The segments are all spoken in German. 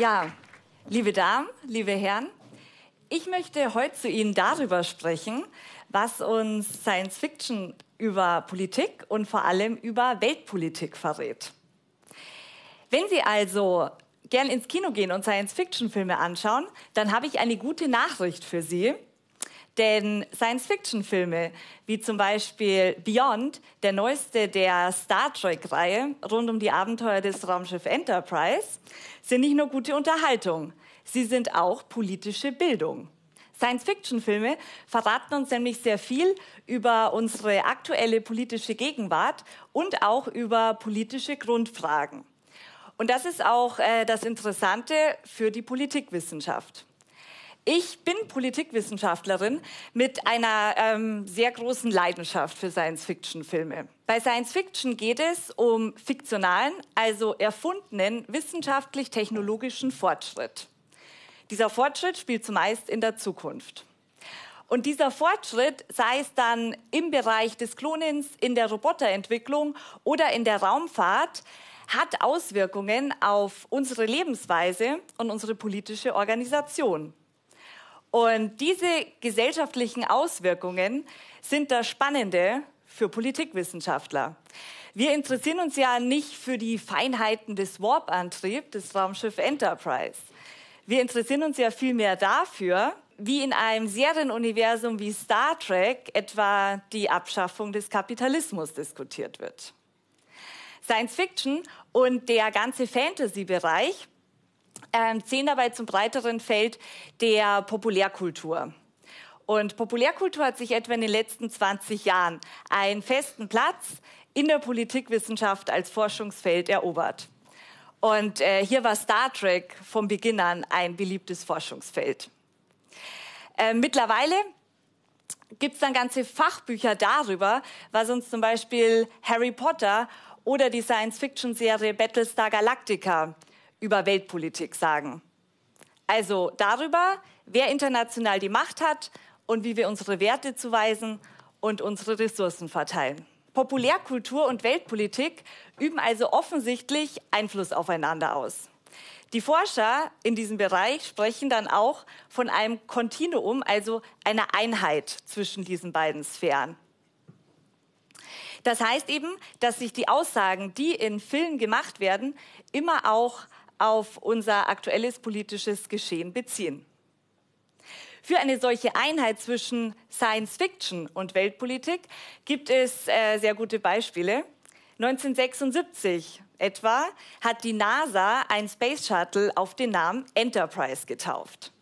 Ja, liebe Damen, liebe Herren, ich möchte heute zu Ihnen darüber sprechen, was uns Science Fiction über Politik und vor allem über Weltpolitik verrät. Wenn Sie also gern ins Kino gehen und Science-Fiction-Filme anschauen, dann habe ich eine gute Nachricht für Sie. Denn Science-Fiction-Filme, wie zum Beispiel Beyond, der neueste der Star Trek-Reihe rund um die Abenteuer des Raumschiff Enterprise, sind nicht nur gute Unterhaltung, sie sind auch politische Bildung. Science-Fiction-Filme verraten uns nämlich sehr viel über unsere aktuelle politische Gegenwart und auch über politische Grundfragen. Und das ist auch äh, das Interessante für die Politikwissenschaft. Ich bin Politikwissenschaftlerin mit einer ähm, sehr großen Leidenschaft für Science-Fiction-Filme. Bei Science-Fiction geht es um fiktionalen, also erfundenen wissenschaftlich-technologischen Fortschritt. Dieser Fortschritt spielt zumeist in der Zukunft. Und dieser Fortschritt, sei es dann im Bereich des Klonens, in der Roboterentwicklung oder in der Raumfahrt, hat Auswirkungen auf unsere Lebensweise und unsere politische Organisation. Und diese gesellschaftlichen Auswirkungen sind das Spannende für Politikwissenschaftler. Wir interessieren uns ja nicht für die Feinheiten des Warp-Antriebs des Raumschiff Enterprise. Wir interessieren uns ja vielmehr dafür, wie in einem Serienuniversum wie Star Trek etwa die Abschaffung des Kapitalismus diskutiert wird. Science Fiction und der ganze Fantasy-Bereich äh, zählen dabei zum breiteren Feld der Populärkultur. Und Populärkultur hat sich etwa in den letzten 20 Jahren einen festen Platz in der Politikwissenschaft als Forschungsfeld erobert. Und äh, hier war Star Trek vom Beginn an ein beliebtes Forschungsfeld. Äh, mittlerweile gibt es dann ganze Fachbücher darüber, was uns zum Beispiel Harry Potter oder die Science-Fiction-Serie Battlestar Galactica über Weltpolitik sagen. Also darüber, wer international die Macht hat und wie wir unsere Werte zuweisen und unsere Ressourcen verteilen. Populärkultur und Weltpolitik üben also offensichtlich Einfluss aufeinander aus. Die Forscher in diesem Bereich sprechen dann auch von einem Kontinuum, also einer Einheit zwischen diesen beiden Sphären. Das heißt eben, dass sich die Aussagen, die in Filmen gemacht werden, immer auch auf unser aktuelles politisches Geschehen beziehen. Für eine solche Einheit zwischen Science Fiction und Weltpolitik gibt es äh, sehr gute Beispiele. 1976 etwa hat die NASA ein Space Shuttle auf den Namen Enterprise getauft.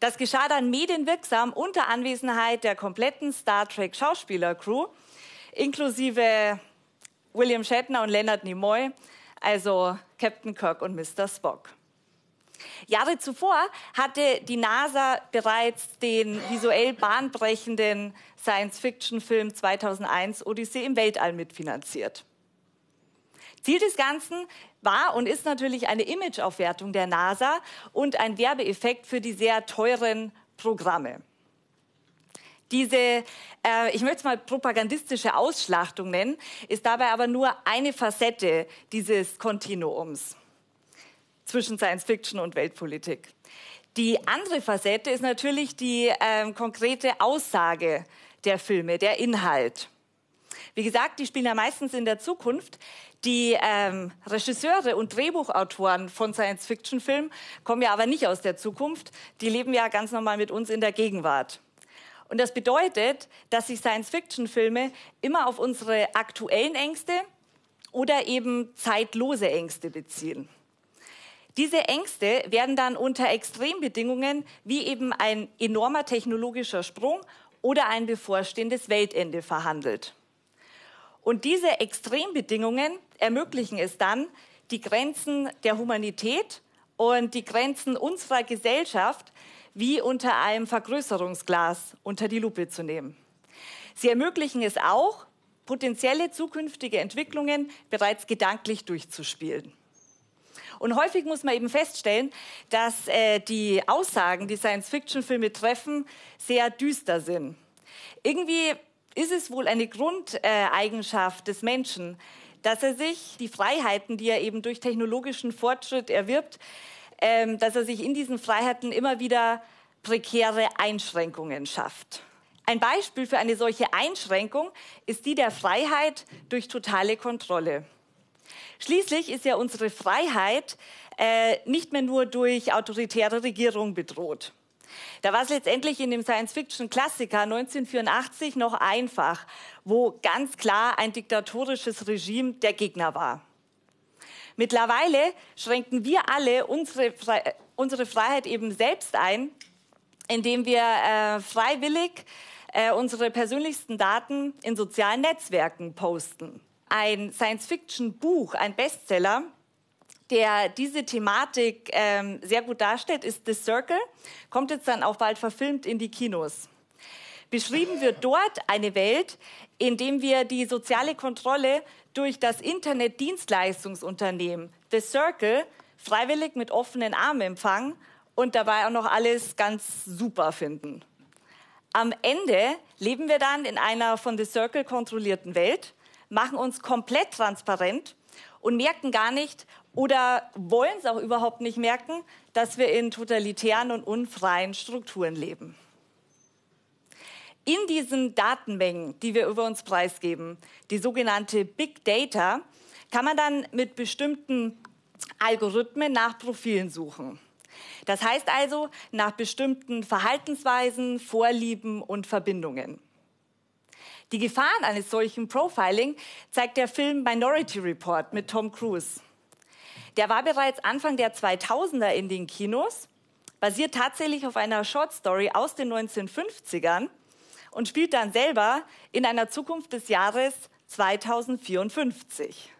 Das geschah dann medienwirksam unter Anwesenheit der kompletten Star Trek Schauspielercrew inklusive William Shatner und Leonard Nimoy, also Captain Kirk und Mr. Spock. Jahre zuvor hatte die NASA bereits den visuell bahnbrechenden Science-Fiction-Film 2001 Odyssee im Weltall mitfinanziert. Ziel des Ganzen war und ist natürlich eine Imageaufwertung der NASA und ein Werbeeffekt für die sehr teuren Programme. Diese, äh, ich möchte es mal propagandistische Ausschlachtung nennen, ist dabei aber nur eine Facette dieses Kontinuums zwischen Science Fiction und Weltpolitik. Die andere Facette ist natürlich die ähm, konkrete Aussage der Filme, der Inhalt. Wie gesagt, die spielen ja meistens in der Zukunft. Die ähm, Regisseure und Drehbuchautoren von Science-Fiction-Filmen kommen ja aber nicht aus der Zukunft. Die leben ja ganz normal mit uns in der Gegenwart. Und das bedeutet, dass sich Science-Fiction-Filme immer auf unsere aktuellen Ängste oder eben zeitlose Ängste beziehen. Diese Ängste werden dann unter Extrembedingungen wie eben ein enormer technologischer Sprung oder ein bevorstehendes Weltende verhandelt. Und diese Extrembedingungen ermöglichen es dann, die Grenzen der Humanität und die Grenzen unserer Gesellschaft wie unter einem Vergrößerungsglas unter die Lupe zu nehmen. Sie ermöglichen es auch, potenzielle zukünftige Entwicklungen bereits gedanklich durchzuspielen. Und häufig muss man eben feststellen, dass äh, die Aussagen, die Science-Fiction-Filme treffen, sehr düster sind. Irgendwie ist es wohl eine Grundeigenschaft des Menschen, dass er sich die Freiheiten, die er eben durch technologischen Fortschritt erwirbt, ähm, dass er sich in diesen Freiheiten immer wieder prekäre Einschränkungen schafft. Ein Beispiel für eine solche Einschränkung ist die der Freiheit durch totale Kontrolle. Schließlich ist ja unsere Freiheit äh, nicht mehr nur durch autoritäre Regierung bedroht. Da war es letztendlich in dem Science-Fiction-Klassiker 1984 noch einfach, wo ganz klar ein diktatorisches Regime der Gegner war. Mittlerweile schränken wir alle unsere, Fre unsere Freiheit eben selbst ein, indem wir äh, freiwillig äh, unsere persönlichsten Daten in sozialen Netzwerken posten. Ein Science-Fiction-Buch, ein Bestseller, der diese Thematik ähm, sehr gut darstellt, ist The Circle, kommt jetzt dann auch bald verfilmt in die Kinos. Beschrieben wird dort eine Welt, in der wir die soziale Kontrolle durch das Internetdienstleistungsunternehmen The Circle freiwillig mit offenen Armen empfangen und dabei auch noch alles ganz super finden. Am Ende leben wir dann in einer von The Circle kontrollierten Welt, machen uns komplett transparent und merken gar nicht oder wollen es auch überhaupt nicht merken, dass wir in totalitären und unfreien Strukturen leben. In diesen Datenmengen, die wir über uns preisgeben, die sogenannte Big Data, kann man dann mit bestimmten Algorithmen nach Profilen suchen. Das heißt also nach bestimmten Verhaltensweisen, Vorlieben und Verbindungen. Die Gefahren eines solchen Profiling zeigt der Film Minority Report mit Tom Cruise. Der war bereits Anfang der 2000er in den Kinos, basiert tatsächlich auf einer Short Story aus den 1950ern und spielt dann selber in einer Zukunft des Jahres 2054.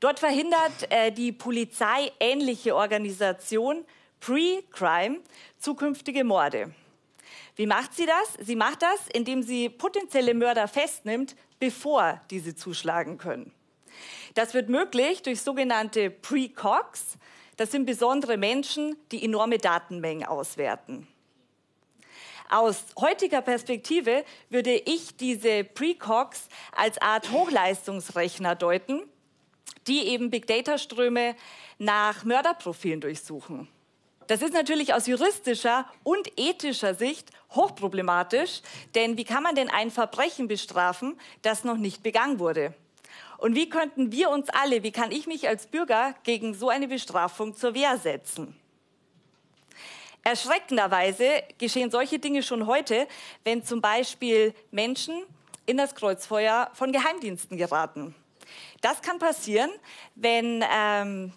Dort verhindert äh, die polizeiähnliche Organisation Pre-Crime zukünftige Morde. Wie macht sie das? Sie macht das, indem sie potenzielle Mörder festnimmt, bevor diese zuschlagen können. Das wird möglich durch sogenannte Precogs. Das sind besondere Menschen, die enorme Datenmengen auswerten. Aus heutiger Perspektive würde ich diese Precogs als Art Hochleistungsrechner deuten, die eben Big Data Ströme nach Mörderprofilen durchsuchen. Das ist natürlich aus juristischer und ethischer Sicht hochproblematisch, denn wie kann man denn ein Verbrechen bestrafen, das noch nicht begangen wurde? Und wie könnten wir uns alle, wie kann ich mich als Bürger gegen so eine Bestrafung zur Wehr setzen? Erschreckenderweise geschehen solche Dinge schon heute, wenn zum Beispiel Menschen in das Kreuzfeuer von Geheimdiensten geraten. Das kann passieren, wenn ähm,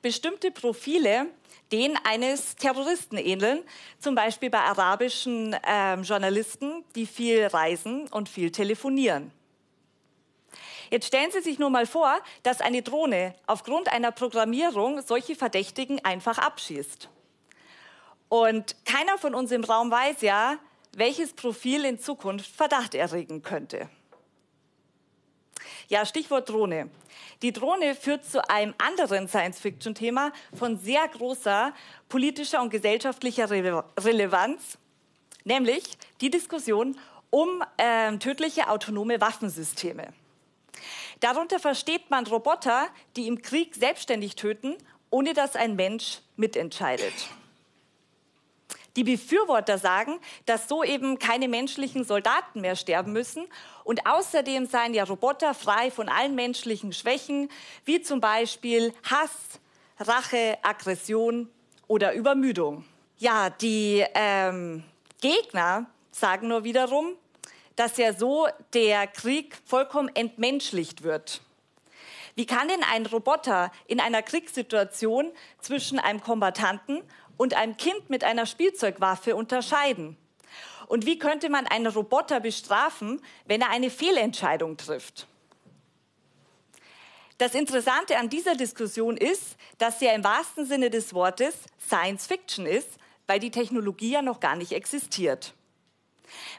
bestimmte Profile denen eines Terroristen ähneln, zum Beispiel bei arabischen ähm, Journalisten, die viel reisen und viel telefonieren. Jetzt stellen Sie sich nur mal vor, dass eine Drohne aufgrund einer Programmierung solche Verdächtigen einfach abschießt. Und keiner von uns im Raum weiß ja, welches Profil in Zukunft Verdacht erregen könnte. Ja, Stichwort Drohne. Die Drohne führt zu einem anderen Science-Fiction-Thema von sehr großer politischer und gesellschaftlicher Rele Relevanz, nämlich die Diskussion um äh, tödliche autonome Waffensysteme. Darunter versteht man Roboter, die im Krieg selbstständig töten, ohne dass ein Mensch mitentscheidet. Die Befürworter sagen, dass so eben keine menschlichen Soldaten mehr sterben müssen und außerdem seien ja Roboter frei von allen menschlichen Schwächen, wie zum Beispiel Hass, Rache, Aggression oder Übermüdung. Ja, die ähm, Gegner sagen nur wiederum, dass ja so der Krieg vollkommen entmenschlicht wird. Wie kann denn ein Roboter in einer Kriegssituation zwischen einem Kombattanten und einem Kind mit einer Spielzeugwaffe unterscheiden? Und wie könnte man einen Roboter bestrafen, wenn er eine Fehlentscheidung trifft? Das Interessante an dieser Diskussion ist, dass sie ja im wahrsten Sinne des Wortes Science Fiction ist, weil die Technologie ja noch gar nicht existiert.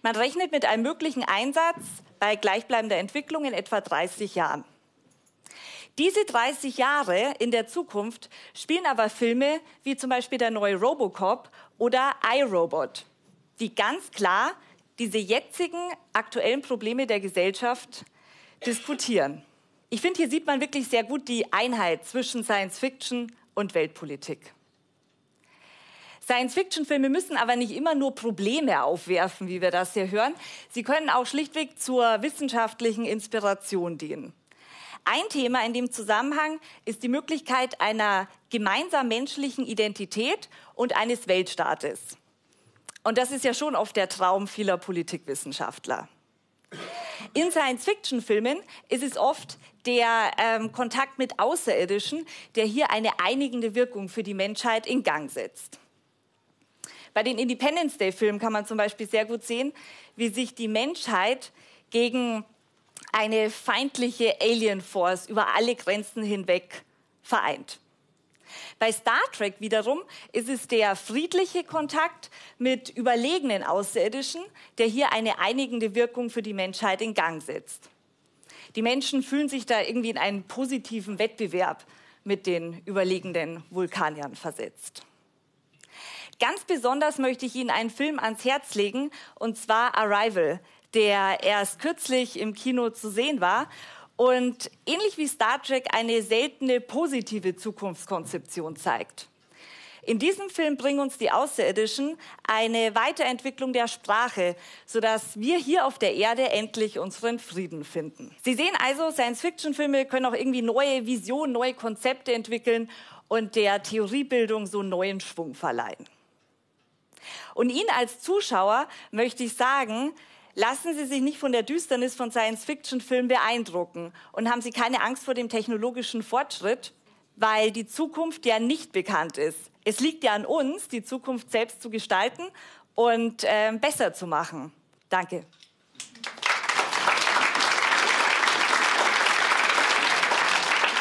Man rechnet mit einem möglichen Einsatz bei gleichbleibender Entwicklung in etwa 30 Jahren. Diese 30 Jahre in der Zukunft spielen aber Filme wie zum Beispiel der neue Robocop oder iRobot, die ganz klar diese jetzigen aktuellen Probleme der Gesellschaft diskutieren. Ich finde, hier sieht man wirklich sehr gut die Einheit zwischen Science Fiction und Weltpolitik. Science-Fiction-Filme müssen aber nicht immer nur Probleme aufwerfen, wie wir das hier hören. Sie können auch schlichtweg zur wissenschaftlichen Inspiration dienen. Ein Thema in dem Zusammenhang ist die Möglichkeit einer gemeinsam menschlichen Identität und eines Weltstaates. Und das ist ja schon oft der Traum vieler Politikwissenschaftler. In Science-Fiction-Filmen ist es oft der ähm, Kontakt mit Außerirdischen, der hier eine einigende Wirkung für die Menschheit in Gang setzt. Bei den Independence Day-Filmen kann man zum Beispiel sehr gut sehen, wie sich die Menschheit gegen eine feindliche Alien Force über alle Grenzen hinweg vereint. Bei Star Trek wiederum ist es der friedliche Kontakt mit überlegenen Außerirdischen, der hier eine einigende Wirkung für die Menschheit in Gang setzt. Die Menschen fühlen sich da irgendwie in einen positiven Wettbewerb mit den überlegenen Vulkaniern versetzt. Ganz besonders möchte ich Ihnen einen Film ans Herz legen, und zwar Arrival, der erst kürzlich im Kino zu sehen war und ähnlich wie Star Trek eine seltene positive Zukunftskonzeption zeigt. In diesem Film bringen uns die Außerirdischen eine Weiterentwicklung der Sprache, sodass wir hier auf der Erde endlich unseren Frieden finden. Sie sehen also, Science-Fiction-Filme können auch irgendwie neue Visionen, neue Konzepte entwickeln und der Theoriebildung so neuen Schwung verleihen. Und Ihnen als Zuschauer möchte ich sagen, lassen Sie sich nicht von der Düsternis von Science-Fiction-Filmen beeindrucken und haben Sie keine Angst vor dem technologischen Fortschritt, weil die Zukunft ja nicht bekannt ist. Es liegt ja an uns, die Zukunft selbst zu gestalten und äh, besser zu machen. Danke.